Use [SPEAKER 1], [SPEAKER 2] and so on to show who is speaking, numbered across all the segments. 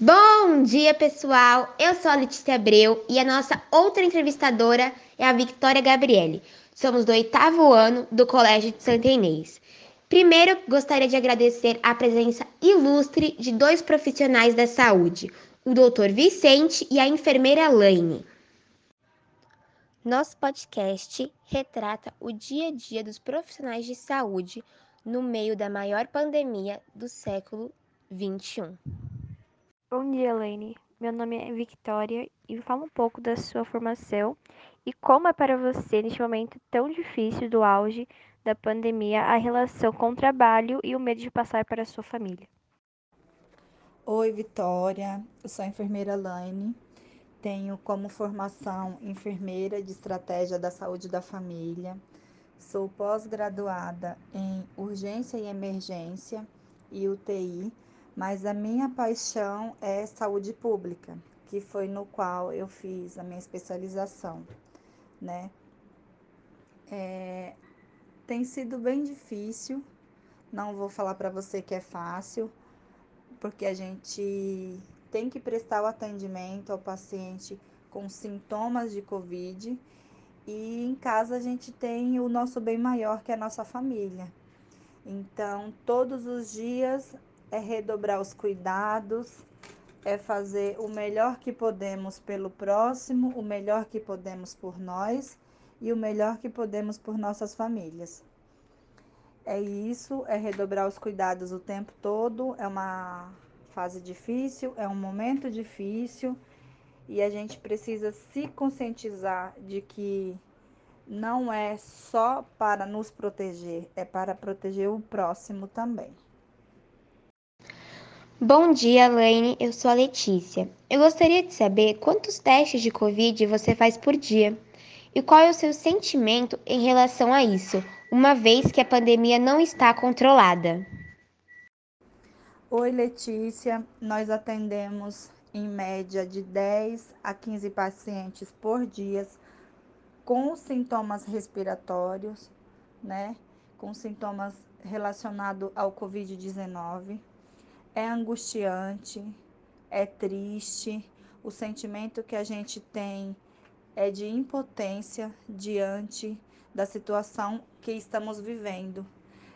[SPEAKER 1] Bom dia, pessoal! Eu sou a Letícia Abreu e a nossa outra entrevistadora é a Victoria Gabriele. Somos do oitavo ano do Colégio de Santa Inês. Primeiro, gostaria de agradecer a presença ilustre de dois profissionais da saúde, o Dr. Vicente e a enfermeira Laine. Nosso podcast retrata o dia a dia dos profissionais de saúde no meio da maior pandemia do século XXI.
[SPEAKER 2] Bom dia, Elaine. Meu nome é Victoria e fala um pouco da sua formação e como é para você, neste momento tão difícil do auge da pandemia, a relação com o trabalho e o medo de passar para a sua família.
[SPEAKER 3] Oi, Vitória. Eu sou a enfermeira Elaine. Tenho como formação enfermeira de estratégia da saúde da família. Sou pós-graduada em urgência e emergência e UTI mas a minha paixão é saúde pública, que foi no qual eu fiz a minha especialização, né? É, tem sido bem difícil, não vou falar para você que é fácil, porque a gente tem que prestar o atendimento ao paciente com sintomas de Covid e em casa a gente tem o nosso bem maior, que é a nossa família. Então, todos os dias é redobrar os cuidados, é fazer o melhor que podemos pelo próximo, o melhor que podemos por nós e o melhor que podemos por nossas famílias. É isso, é redobrar os cuidados o tempo todo, é uma fase difícil, é um momento difícil e a gente precisa se conscientizar de que não é só para nos proteger, é para proteger o próximo também.
[SPEAKER 1] Bom dia, Laine. Eu sou a Letícia. Eu gostaria de saber quantos testes de Covid você faz por dia e qual é o seu sentimento em relação a isso, uma vez que a pandemia não está controlada.
[SPEAKER 3] Oi, Letícia. Nós atendemos em média de 10 a 15 pacientes por dia com sintomas respiratórios, né? Com sintomas relacionados ao Covid-19 é angustiante, é triste. O sentimento que a gente tem é de impotência diante da situação que estamos vivendo.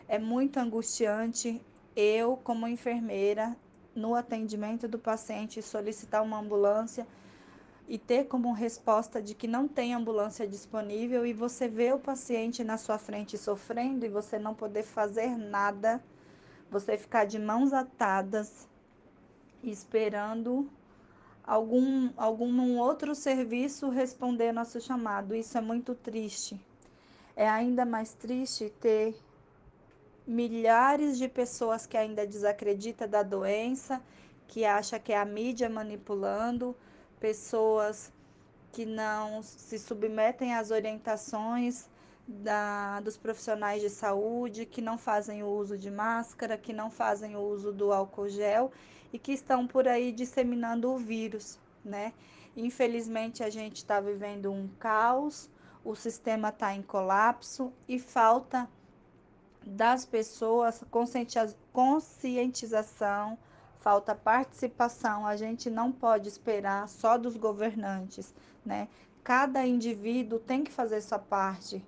[SPEAKER 3] É muito angustiante eu, como enfermeira, no atendimento do paciente, solicitar uma ambulância e ter como resposta de que não tem ambulância disponível e você vê o paciente na sua frente sofrendo e você não poder fazer nada você ficar de mãos atadas esperando algum algum outro serviço responder nosso chamado. Isso é muito triste. É ainda mais triste ter milhares de pessoas que ainda desacreditam da doença, que acha que é a mídia manipulando, pessoas que não se submetem às orientações da, dos profissionais de saúde que não fazem o uso de máscara, que não fazem o uso do álcool gel e que estão por aí disseminando o vírus, né? Infelizmente a gente está vivendo um caos, o sistema está em colapso e falta das pessoas conscientização, falta participação. A gente não pode esperar só dos governantes, né? Cada indivíduo tem que fazer sua parte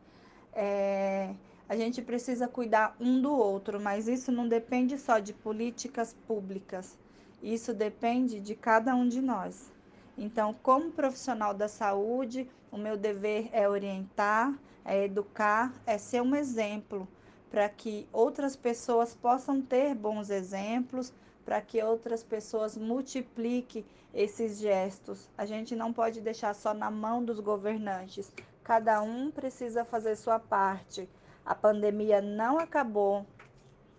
[SPEAKER 3] é, a gente precisa cuidar um do outro, mas isso não depende só de políticas públicas, isso depende de cada um de nós. Então, como profissional da saúde, o meu dever é orientar, é educar, é ser um exemplo para que outras pessoas possam ter bons exemplos, para que outras pessoas multipliquem esses gestos. A gente não pode deixar só na mão dos governantes. Cada um precisa fazer sua parte. A pandemia não acabou.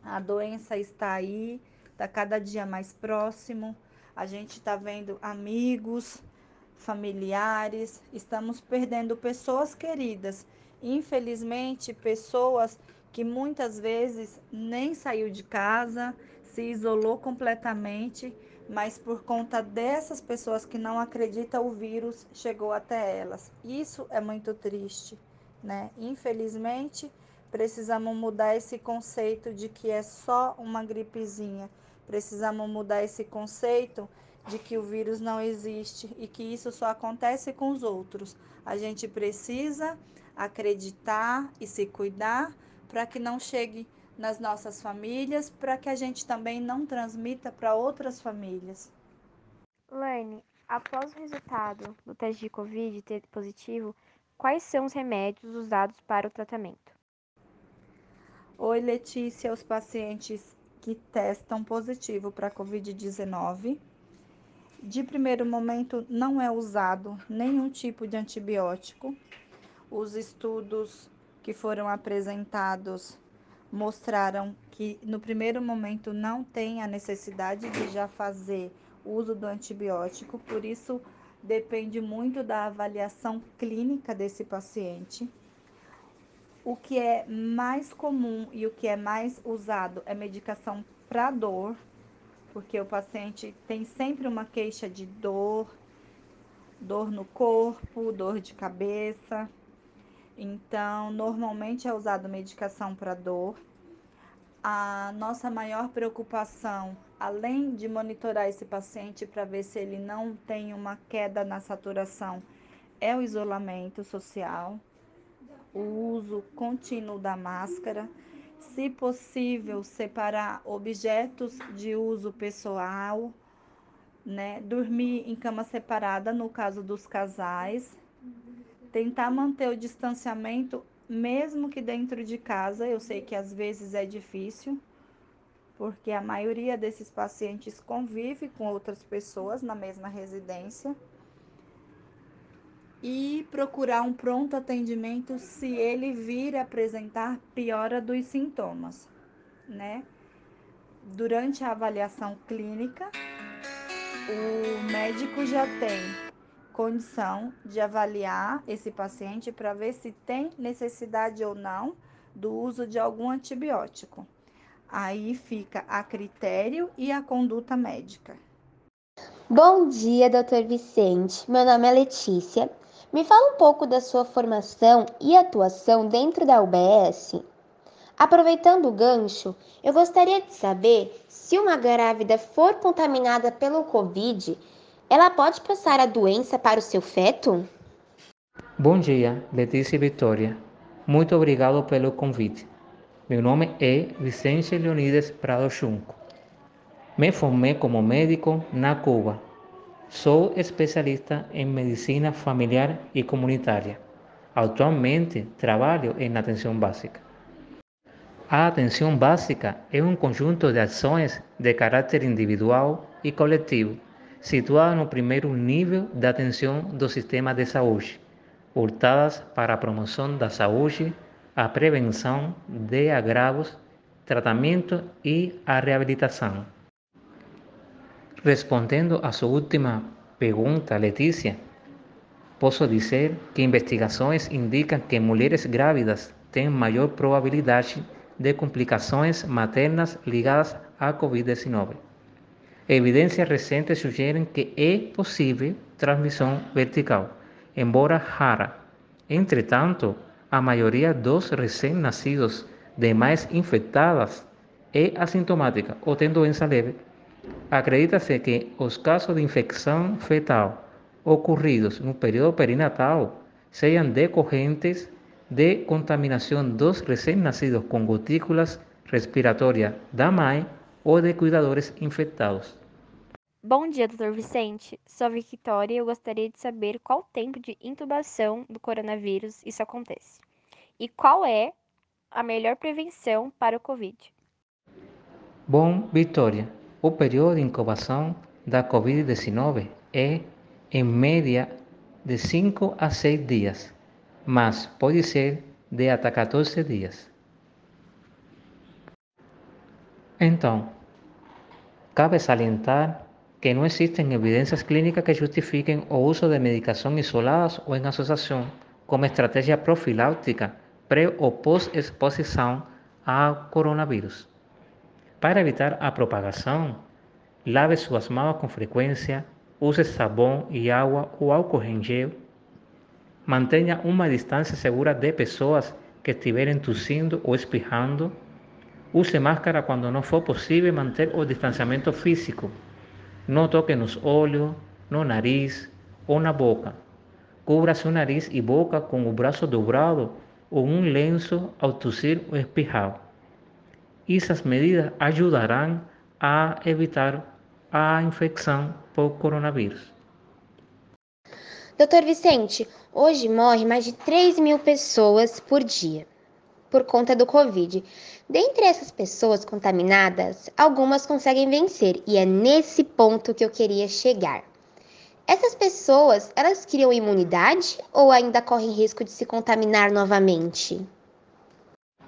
[SPEAKER 3] A doença está aí, está cada dia mais próximo. A gente está vendo amigos, familiares, estamos perdendo pessoas queridas. Infelizmente, pessoas que muitas vezes nem saiu de casa, se isolou completamente mas por conta dessas pessoas que não acreditam, o vírus chegou até elas. Isso é muito triste, né? Infelizmente, precisamos mudar esse conceito de que é só uma gripezinha. Precisamos mudar esse conceito de que o vírus não existe e que isso só acontece com os outros. A gente precisa acreditar e se cuidar para que não chegue nas nossas famílias, para que a gente também não transmita para outras famílias.
[SPEAKER 2] Laine, após o resultado do teste de Covid ter positivo, quais são os remédios usados para o tratamento?
[SPEAKER 3] Oi, Letícia, os pacientes que testam positivo para Covid-19. De primeiro momento, não é usado nenhum tipo de antibiótico. Os estudos que foram apresentados mostraram que no primeiro momento não tem a necessidade de já fazer uso do antibiótico, por isso depende muito da avaliação clínica desse paciente. O que é mais comum e o que é mais usado é medicação para dor, porque o paciente tem sempre uma queixa de dor, dor no corpo, dor de cabeça. Então, normalmente é usado medicação para dor. A nossa maior preocupação, além de monitorar esse paciente para ver se ele não tem uma queda na saturação, é o isolamento social o uso contínuo da máscara, se possível, separar objetos de uso pessoal, né? Dormir em cama separada no caso dos casais, tentar manter o distanciamento mesmo que dentro de casa. Eu sei que às vezes é difícil, porque a maioria desses pacientes convive com outras pessoas na mesma residência e procurar um pronto atendimento se ele vir apresentar piora dos sintomas, né? Durante a avaliação clínica, o médico já tem condição de avaliar esse paciente para ver se tem necessidade ou não do uso de algum antibiótico. Aí fica a critério e a conduta médica.
[SPEAKER 1] Bom dia, doutor Vicente. Meu nome é Letícia me fala um pouco da sua formação e atuação dentro da UBS. Aproveitando o gancho, eu gostaria de saber se uma grávida for contaminada pelo Covid, ela pode passar a doença para o seu feto?
[SPEAKER 4] Bom dia, Letícia e Vitória. Muito obrigado pelo convite. Meu nome é Vicente Leonides Prado Junco. Me formei como médico na Cuba Sou especialista em medicina familiar e comunitária. Atualmente trabalho em atenção básica. A atenção básica é um conjunto de ações de caráter individual e coletivo, situada no primeiro nível de atenção do sistema de saúde, voltadas para a promoção da saúde, a prevenção de agravos, tratamento e a reabilitação. Respondendo a sua última pergunta, Letícia, posso dizer que investigações indicam que mulheres grávidas têm maior probabilidade de complicações maternas ligadas à Covid-19. Evidências recentes sugerem que é possível transmissão vertical, embora rara. Entretanto, a maioria dos recém-nascidos de mães infectadas é assintomática ou tem doença leve Acredita-se que os casos de infecção fetal ocorridos no período perinatal sejam decorrentes de contaminação dos recém-nascidos com gotículas respiratórias da mãe ou de cuidadores infectados.
[SPEAKER 2] Bom dia, Dr. Vicente. Sou Victoria e eu gostaria de saber qual tempo de intubação do coronavírus isso acontece. E qual é a melhor prevenção para o Covid?
[SPEAKER 4] Bom, Vitória, o período de incubação da Covid-19 é, em média, de 5 a 6 dias, mas pode ser de até 14 dias. Então, cabe salientar que não existem evidências clínicas que justifiquem o uso de medicação isoladas ou em associação como estratégia profiláutica pré ou pós-exposição ao coronavírus. Para evitar a propagação, lave suas mãos com frequência, use sabão e água ou álcool em gel. Mantenha uma distância segura de pessoas que estiverem tossindo ou espirrando. Use máscara quando não for possível manter o distanciamento físico. Não toque nos olhos, no nariz ou na boca. Cubra seu nariz e boca com o braço dobrado ou um lenço ao tossir ou espirrar. Essas medidas ajudarão a evitar a infecção por coronavírus.
[SPEAKER 1] Doutor Vicente, hoje morre mais de 3 mil pessoas por dia por conta do Covid. Dentre essas pessoas contaminadas, algumas conseguem vencer e é nesse ponto que eu queria chegar. Essas pessoas, elas criam imunidade ou ainda correm risco de se contaminar novamente?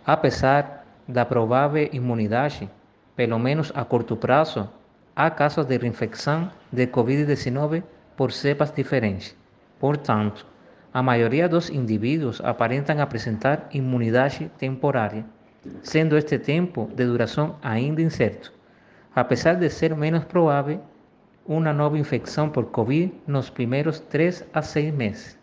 [SPEAKER 4] Apesar da provável imunidade, pelo menos a curto prazo, há casos de reinfecção de Covid-19 por cepas diferentes. Portanto, a maioria dos indivíduos aparentam apresentar imunidade temporária, sendo este tempo de duração ainda incerto, apesar de ser menos provável uma nova infecção por Covid nos primeiros 3 a 6 meses.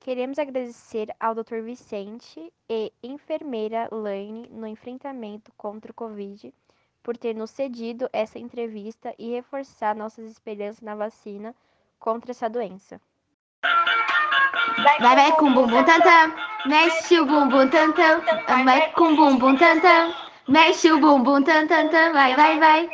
[SPEAKER 2] Queremos agradecer ao Dr. Vicente e enfermeira Laine no enfrentamento contra o Covid por ter nos cedido essa entrevista e reforçar nossas esperanças na vacina contra essa doença.
[SPEAKER 1] Vai, vai com bumbum tantã, mexe o bumbum tantã, vai com bumbum tantã, mexe o bumbum tantã, vai, vai, vai.